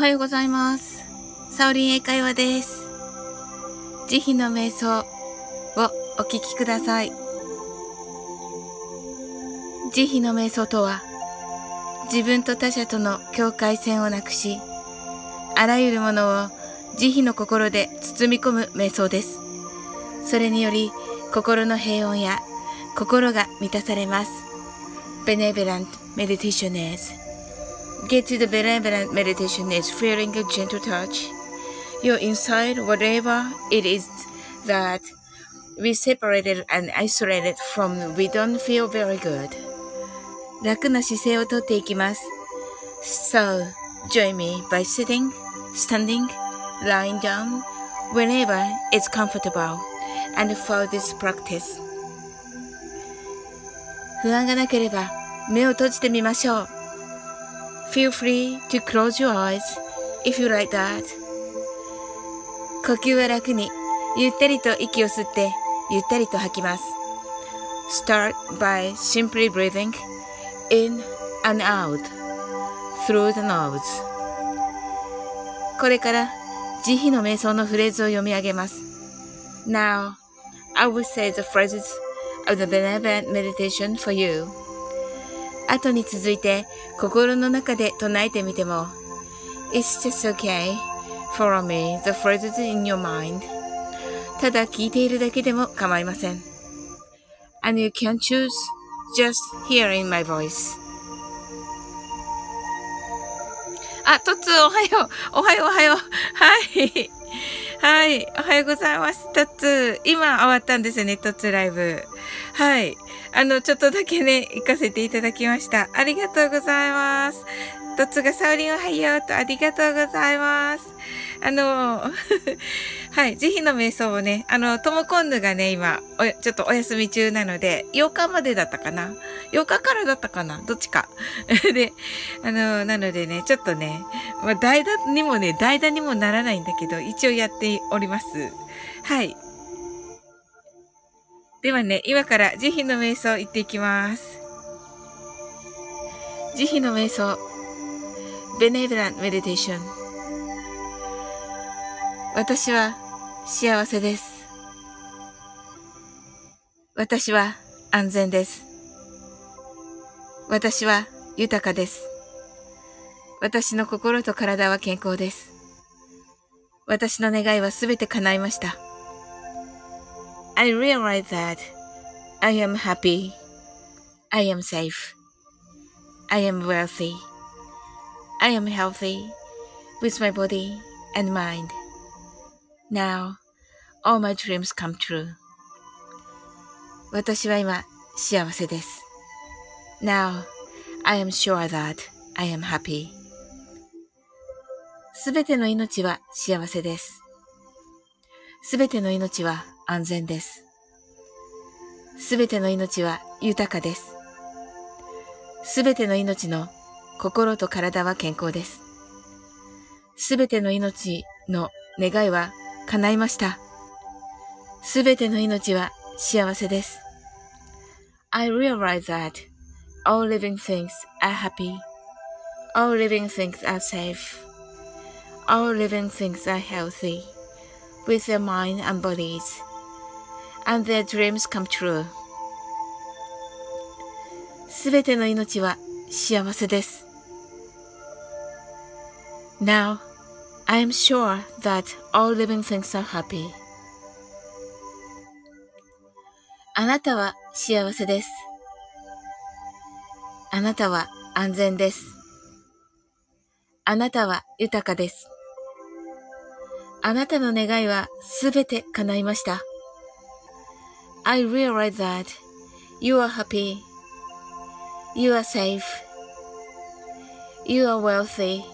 はようございます。サオリン英会話です。慈悲の瞑想をお聞きください。慈悲の瞑想とは、自分と他者との境界線をなくし、あらゆるものを慈悲の心で包み込む瞑想です。それにより、心の平穏や心が満たされます。Benevolent meditation is Get to the benevolent meditation is feeling a gentle touch. You're inside whatever it is that we separated and isolated from we don't feel very good. 楽な姿勢をとっていきます。So, join me by sitting, standing, lying down, whenever it's comfortable, and follow this practice. 不安がなければ目を閉じてみましょう。 Feel free to close your eyes if you like that. 呼吸は楽に、ゆったりと息を吸って、ゆったりと吐きます。Start by simply breathing in and out through the nose. これから慈悲の瞑想のフレーズを読み上げます。Now, I will say the phrases of the benevolent meditation for you. 後に続いて心の中で唱えてみても It's just okay. Follow me the phrases in your mind. ただ聞いているだけでも構いません。And you can choose just hearing my voice. あ、トツおはよう。おはようおはよう。はい。はい。おはようございます。トツ。今終わったんですね、トツライブ。はい。あの、ちょっとだけね、行かせていただきました。ありがとうございます。トツがサオリンおはようとありがとうございます。あの、はい、慈悲の瞑想をね、あの、ともこんぬがね、今、ちょっとお休み中なので、8日までだったかな ?8 日からだったかな？どっちか。で、あの、なのでね、ちょっとね、まあ、代打にもね、代打にもならないんだけど、一応やっております。はい。ではね、今から慈悲の瞑想行っていきます。慈悲の瞑想。Benevolent Meditation。私は幸せです。私は安全です。私は豊かです。私の心と体は健康です。私の願いはすべて叶いました。I realize that I am happy. I am safe. I am wealthy. I am healthy with my body and mind. Now, all my dreams come true. 私は今幸せです。Now, I am sure that I am happy. すべての命は幸せです。すべての命は 安全です。すべての命は豊かです。すべての命の心と体は健康です。すべての命の願いは叶いました。すべての命は幸せです。I realize that all living things are happy. All living things are safe. All living things are healthy with their mind and bodies. And their dreams come true. すべての命は幸せです。Now, I am sure that all living things are happy. あなたは幸せです。あなたは安全です。あなたは豊かです。あなたの願いはすべて叶いました。I realize that you are happy. You are safe. You are wealthy.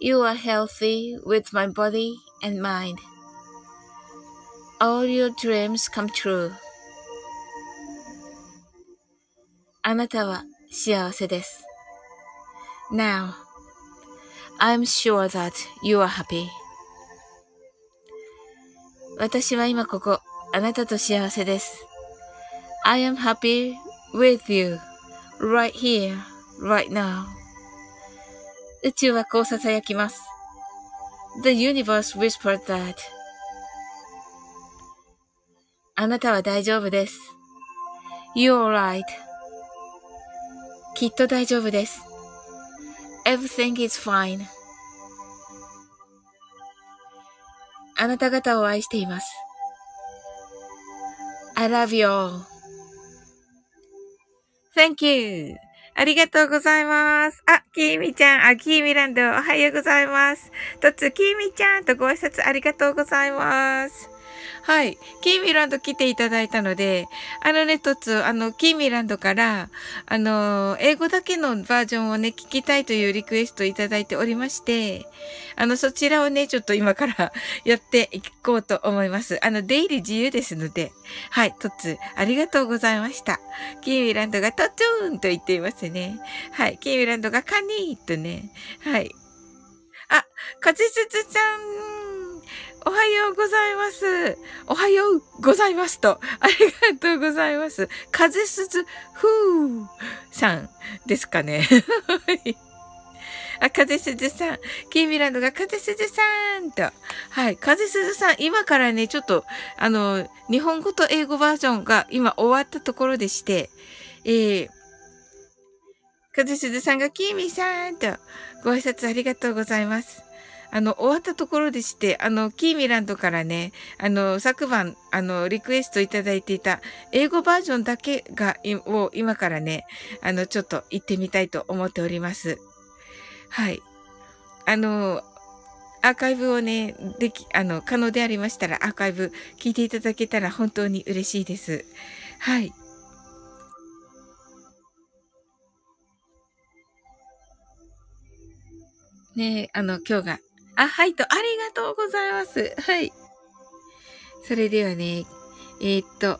You are healthy with my body and mind. All your dreams come true. あなたは幸せです。Now, I'm sure that you are happy. 私は今ここ、 あなたと幸せです。I am happy with you right here, right now. 宇宙はこう囁きます。The universe whispered that. あなたは大丈夫です。You're right. きっと大丈夫です。Everything is fine. あなた方を愛しています。I love you all. Thank you. ありがとうございます。あ、きーみちゃん、あ、きーみランド、おはようございます。とつ、きーみちゃんとご挨拶ありがとうございます。はい。キーミランド来ていただいたので、あのね、とつ、あの、キーミランドから、あの、英語だけのバージョンをね、聞きたいというリクエストいただいておりまして、あの、そちらをね、ちょっと今から やっていこうと思います。あの、出入り自由ですので、はい、とつ、ありがとうございました。キーミランドがトツーンと言っていますね。はい、キーミランドがカニーとね、はい。あ、かじつつちゃん、おはようございます。おはようございますと。ありがとうございます。風鈴ふーさんですかね。あ、風鈴さん。キーミランドが風鈴さんと。はい。風鈴さん、今からね、ちょっと、あの、日本語と英語バージョンが今終わったところでして、えー、風鈴さんがキーミーさんとご挨拶ありがとうございます。あの、終わったところでして、あの、キーミランドからね、あの、昨晩、あの、リクエストいただいていた英語バージョンだけが、を今からね、あの、ちょっと行ってみたいと思っております。はい。あの、アーカイブをね、でき、あの、可能でありましたら、アーカイブ聞いていただけたら本当に嬉しいです。はい。ねあの、今日があ、はいと、ありがとうございます。はい。それではね、えー、っと、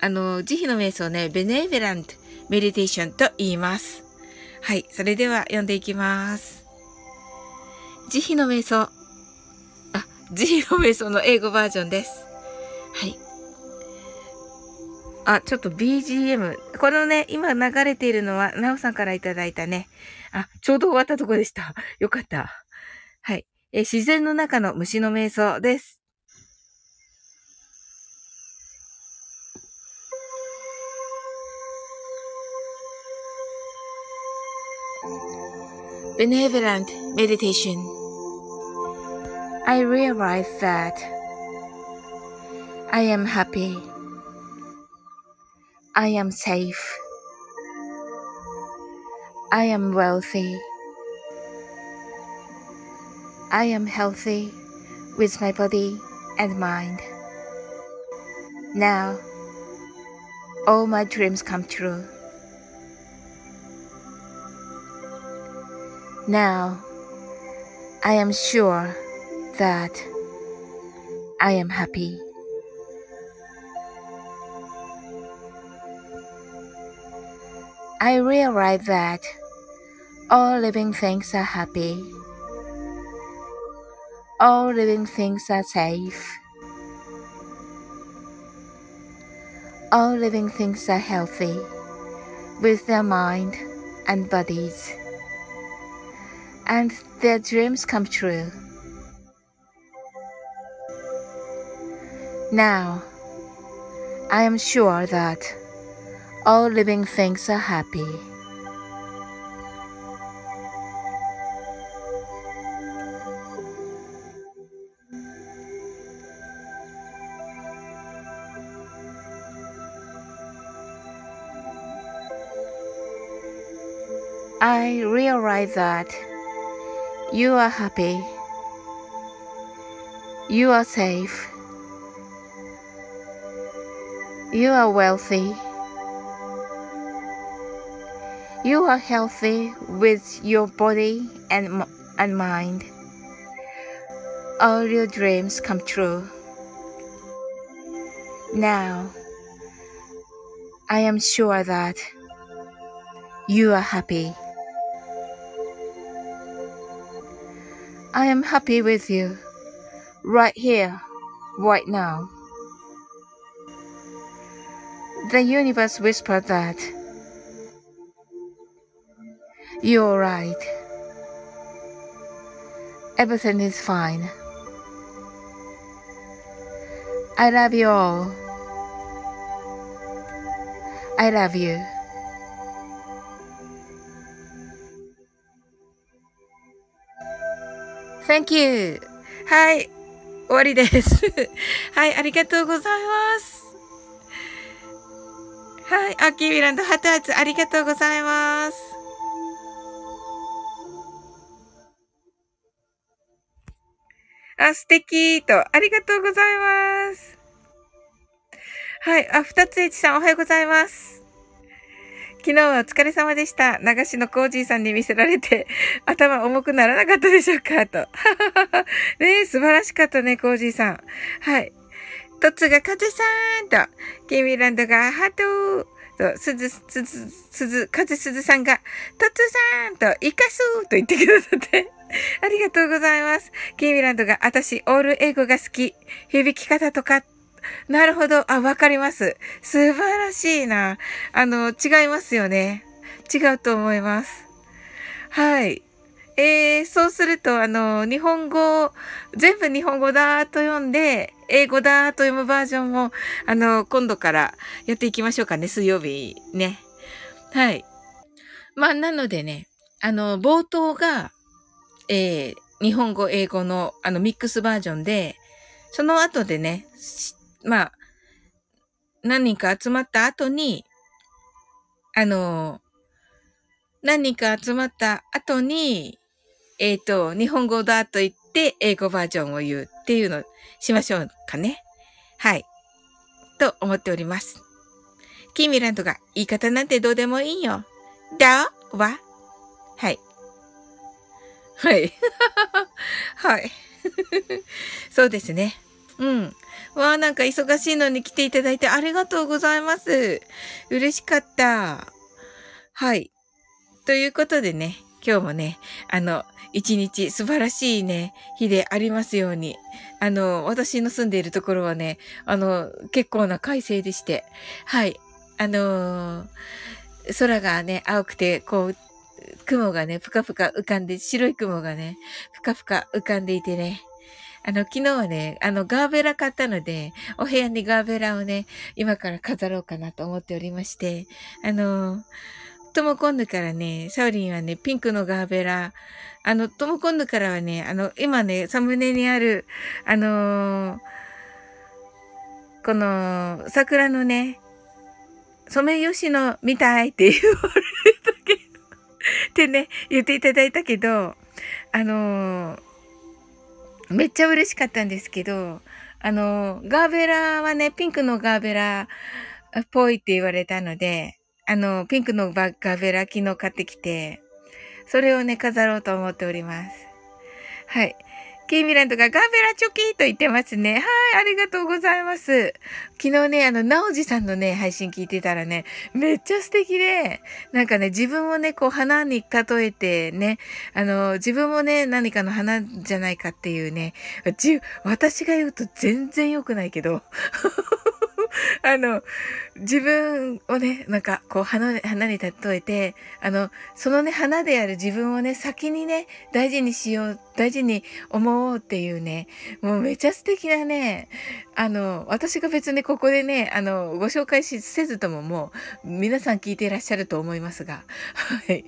あの、慈悲の瞑想ね、ベネベラントメディテーションと言います。はい。それでは読んでいきます。慈悲の瞑想。あ、慈悲の瞑想の英語バージョンです。はい。あ、ちょっと BGM。このね、今流れているのは、なおさんからいただいたね。あ、ちょうど終わったとこでした。よかった。はい。え自然の中の虫の瞑想です。Benevolent meditation. I realize that I am happy. I am safe. I am wealthy. I am healthy with my body and mind. Now, all my dreams come true. Now, I am sure that I am happy. I realize that all living things are happy all living things are safe. All living things are healthy with their mind and bodies, and their dreams come true. Now, I am sure that all living things are happy. I realize that you are happy, you are safe, you are wealthy, you are healthy with your body and, and mind. All your dreams come true. Now, I am sure that you are happy. I am happy with you, right here, right now. The universe whispered that you're right. Everything is fine. I love you all. I love you. Thank you. はい。終わりです。はい、ありがとうございます。はい、アッキーミランドハトハツありがとうございます。あ、素敵と、ありがとうございます。はい、あ、二つ H さんおはようございます。昨日はお疲れ様でした。流しのコージーさんに見せられて、頭重くならなかったでしょうかと。ねえ、素晴らしかったね、コージーさん。はい。トツがカズさんと、キーミランドがハートと、すず、すず、すず、カズすずさんが、トツさんと、イカスーと言ってくださって ありがとうございます。キーミランドが、私、オール英語が好き。響き方とか、なるほど。あ、わかります。素晴らしいな。あの、違いますよね。違うと思います。はい。えー、そうすると、あの、日本語、全部日本語だと読んで、英語だと読むバージョンを、あの、今度からやっていきましょうかね、水曜日ね。はい。まあ、なのでね、あの、冒頭が、えー、日本語、英語の、あの、ミックスバージョンで、その後でね、まあ、何人か集まった後に、あの、何人か集まった後に、えっ、ー、と、日本語だと言って英語バージョンを言うっていうのしましょうかね。はい。と思っております。キーミランドが言い方なんてどうでもいいよ。だははい。はい。はい。そうですね。うん。わあ、なんか忙しいのに来ていただいてありがとうございます。嬉しかった。はい。ということでね、今日もね、あの、一日素晴らしいね、日でありますように。あの、私の住んでいるところはね、あの、結構な快晴でして、はい。あのー、空がね、青くて、こう、雲がね、ぷかぷか浮かんで、白い雲がね、ぷかぷか浮かんでいてね、あの、昨日はね、あの、ガーベラ買ったので、お部屋にガーベラをね、今から飾ろうかなと思っておりまして、あの、トモコンヌからね、サウリンはね、ピンクのガーベラ、あの、トモコンヌからはね、あの、今ね、サムネにある、あのー、この、桜のね、ソメイヨシノみたいって言われたけど、ってね、言っていただいたけど、あのーめっちゃ嬉しかったんですけど、あの、ガーベラはね、ピンクのガーベラっぽいって言われたので、あの、ピンクのガーベラ昨日買ってきて、それをね、飾ろうと思っております。はい。キーミランとかガーベラチョキーと言ってますね。はい、ありがとうございます。昨日ね、あの、ナオジさんのね、配信聞いてたらね、めっちゃ素敵で、なんかね、自分をね、こう、花に例えてね、あの、自分もね、何かの花じゃないかっていうね、私が言うと全然良くないけど、あの、自分をね、なんか、こう、花、花に例えて、あの、そのね、花である自分をね、先にね、大事にしよう、大事に思おうっていうね、もうめちゃ素敵なね、あの、私が別にここでね、あの、ご紹介しせずとももう、皆さん聞いていらっしゃると思いますが、はい。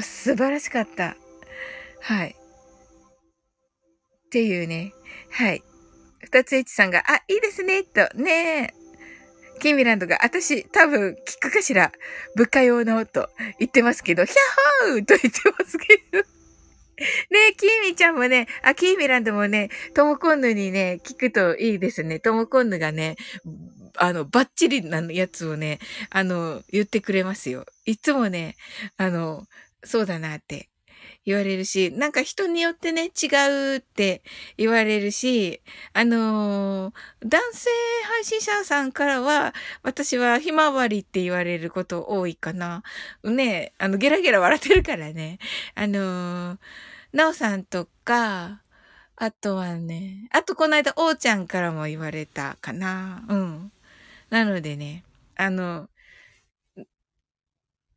素晴らしかった。はい。っていうね、はい。二つ H さんが、あ、いいですね、と、ねえ。キーミランドが、私、多分、聞くかしら、部下用のと言ってますけど、ヒャッホーと言ってますけど。ねえ、キーミちゃんもね、あ、キーミランドもね、トモコンヌにね、聞くといいですね。トモコンヌがね、あの、バッチリなやつをね、あの、言ってくれますよ。いつもね、あの、そうだなって言われるし、なんか人によってね、違うって言われるし、あのー、男性配信者さんからは、私はひまわりって言われること多いかな。ね、あの、ゲラゲラ笑ってるからね。あのー、なおさんとか、あとはね、あとこの間、おーちゃんからも言われたかな。うん。なのでね、あの、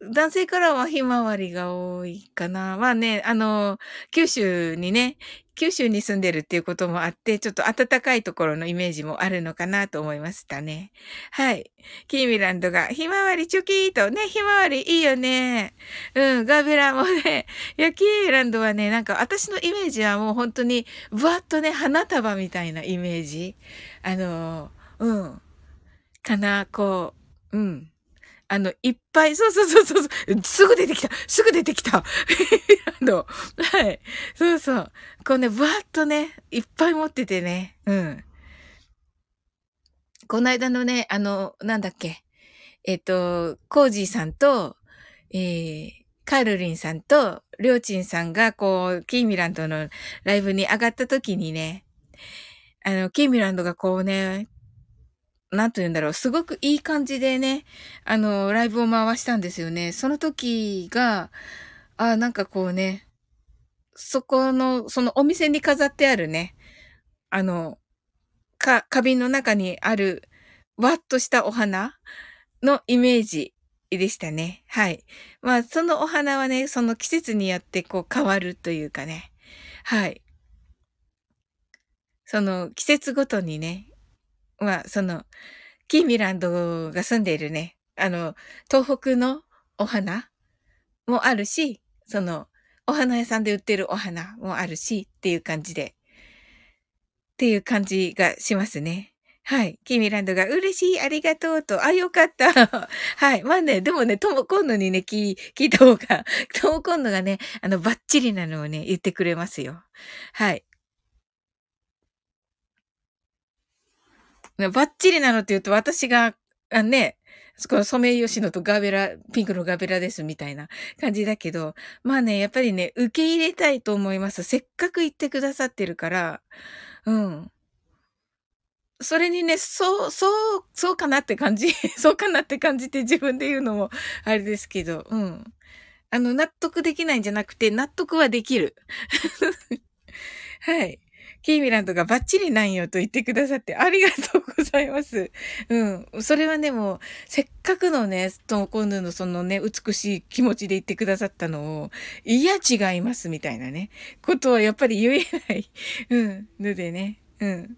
男性からはひまわりが多いかな。まあね、あの、九州にね、九州に住んでるっていうこともあって、ちょっと暖かいところのイメージもあるのかなと思いましたね。はい。キーミランドが、ひまわりチョキーとね、ひまわりいいよね。うん、ガーベラもね、いや、キーミランドはね、なんか私のイメージはもう本当に、ぶわっとね、花束みたいなイメージ。あの、うん。かな、こう、うん。あの、いっぱい、そうそうそうそう、すぐ出てきたすぐ出てきた あの、はい。そうそう。こうね、ぶわっとね、いっぱい持っててね。うん。この間のね、あの、なんだっけ。えっ、と、コージーさんと、えー、カルリンさんと、りょうちんさんが、こう、キーミランドのライブに上がった時にね、あの、キーミランドがこうね、なんと言うんだろう、すごくいい感じでね、あの、ライブを回したんですよね。その時が、あ、なんかこうね、そこの、そのお店に飾ってあるね、あの、か、花瓶の中にある、わっとしたお花のイメージでしたね。はい。まあ、そのお花はね、その季節によってこう変わるというかね。はい。その季節ごとにね、まあ、その、キーミランドが住んでいるね、あの、東北のお花もあるし、その、お花屋さんで売ってるお花もあるし、っていう感じで、っていう感じがしますね。はい。キーミランドが嬉しい、ありがとうと、あ、よかった。はい。まあね、でもね、とも今度にね、聞聞いた方が、とも今度がね、あの、バッチリなのをね、言ってくれますよ。はい。バッチリなのって言うと私が、あね、このソメイヨシノとガーベラ、ピンクのガーベラですみたいな感じだけど、まあね、やっぱりね、受け入れたいと思います。せっかく言ってくださってるから、うん。それにね、そう、そう、そうかなって感じ、そうかなって感じて自分で言うのもあれですけど、うん。あの、納得できないんじゃなくて、納得はできる。はい。キーミランドがバッチリなんよと言ってくださってありがとうございます。うん。それはね、もう、せっかくのね、トモコンヌのそのね、美しい気持ちで言ってくださったのを、いや違いますみたいなね、ことはやっぱり言えない。うん。のでね、うん。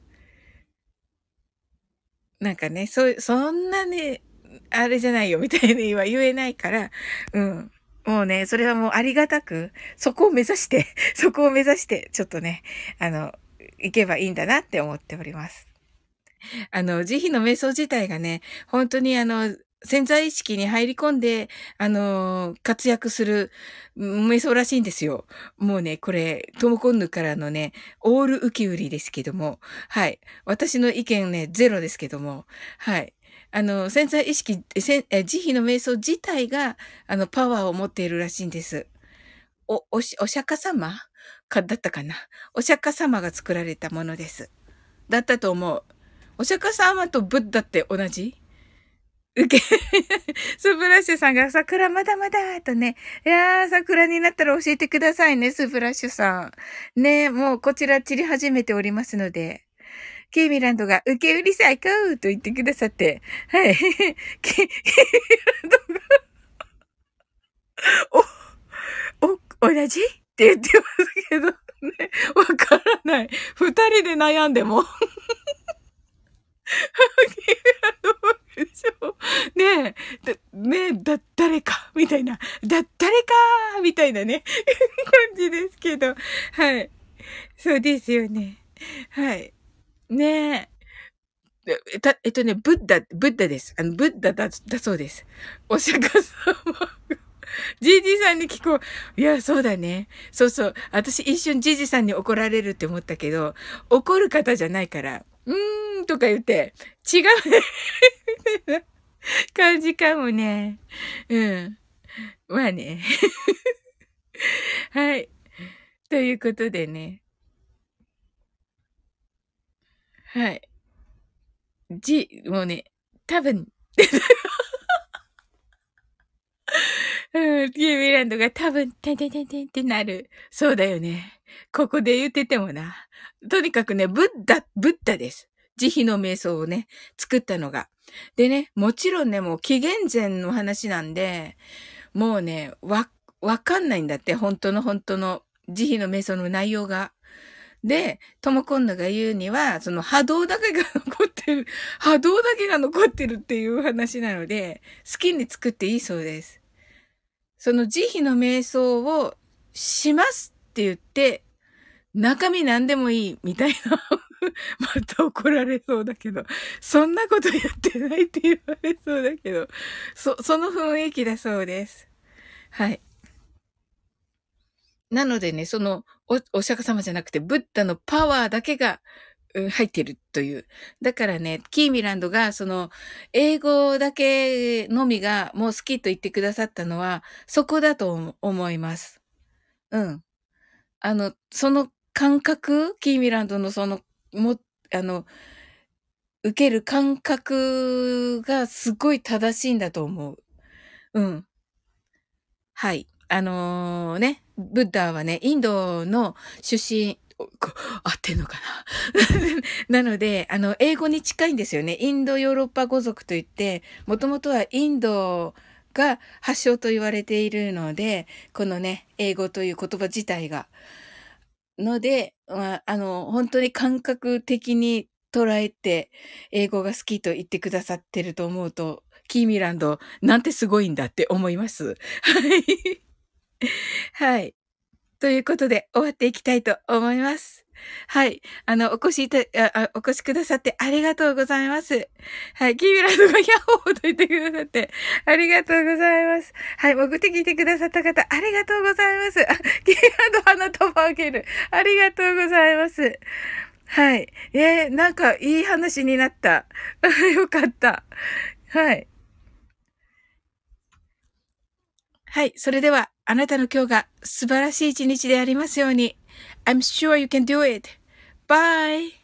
なんかね、そ、そんなね、あれじゃないよみたいには言えないから、うん。もうね、それはもうありがたく、そこを目指して、そこを目指して、ちょっとね、あの、いけばいいんだなって思っております。あの、慈悲の瞑想自体がね、本当にあの、潜在意識に入り込んで、あの活躍する瞑想らしいんですよ。もうね、これ、トモコンヌからのね、オールウキウリですけども、はい。私の意見ね、ゼロですけども、はい。あの、潜在意識、慈悲の瞑想自体が、あの、パワーを持っているらしいんです。お、おし、お釈迦様か、だったかな。お釈迦様が作られたものです。だったと思う。お釈迦様とブッダって同じ？受け、スプラッシュさんが桜まだまだとね。いやー、桜になったら教えてくださいね、スプラッシュさん。ねもうこちら散り始めておりますので。ケイミランドが受け売り最高と言ってくださって。はい。ケイミランドが、お、お、同じ？って言ってますけどね。わからない。二人で悩んでも。ねえ、ねえ、だ、誰か、みたいな。だ、誰か？みたいなね、感じですけど。はい。そうですよね。はい。ねえ。えた、えっとね、ブッダ、ブッダです。あの、ブッダだ、だそうです。お釈迦様ジージさんに聞こう。いや、そうだね。そうそう。私一瞬ジージさんに怒られるって思ったけど、怒る方じゃないから、うーんとか言って、違う。感じかもね。うん。まあね。はい。ということでね。はい。じ、もうね、多分、うん、キーミランドが多分、てん。てん。てん。てん。ってなる。そうだよね。ここで言っててもな。とにかくね、ブッダ、ブッダです。慈悲の瞑想をね、作ったのが。でね、もちろん。ね、もう紀元前の話なん。で、もうね、わ、わかん。ないん。だって、本当の本当の慈悲の瞑想の内容が。で、とも今度が言うには、その波動だけが残ってる、波動だけが残ってるっていう話なので、好きに作っていいそうです。その慈悲の瞑想をしますって言って、中身何でもいいみたいなまた怒られそうだけど、そんなことやってないって言われそうだけど、そ、その雰囲気だそうです。はい。なのでね、そのお、お釈迦様じゃなくて、ブッダのパワーだけが、入ってるという。だからね、キーミランドが、その、英語だけのみがもう好きと言ってくださったのは、そこだと思います。うん。あの、その感覚、キーミランドのその、も、あの、受ける感覚がすごい正しいんだと思う。うん。はい。あのー、ね、ブッダはね、インドの出身、合ってんのかな？なので、あの、英語に近いんですよね。インドヨーロッパ語族といって、もともとはインドが発祥と言われているので、このね、英語という言葉自体が。ので、まあ、あの、本当に感覚的に捉えて、英語が好きと言ってくださってると思うと、キーミランド、なんてすごいんだって思います。はい。はい。ということで、終わっていきたいと思います。はい。あの、お越しいた、あ、お越しくださってありがとうございます。はい。キーミランドがヤッホーと言ってくださって、ありがとうございます。はい。潜って聞いてくださった方、ありがとうございます。あ、キーミランド花束あげる。ありがとうございます。はい。えー、なんか、いい話になった。よかった。はい。はい。それでは、あなたの今日が素晴らしい一日でありますように。I'm sure you can do it. Bye!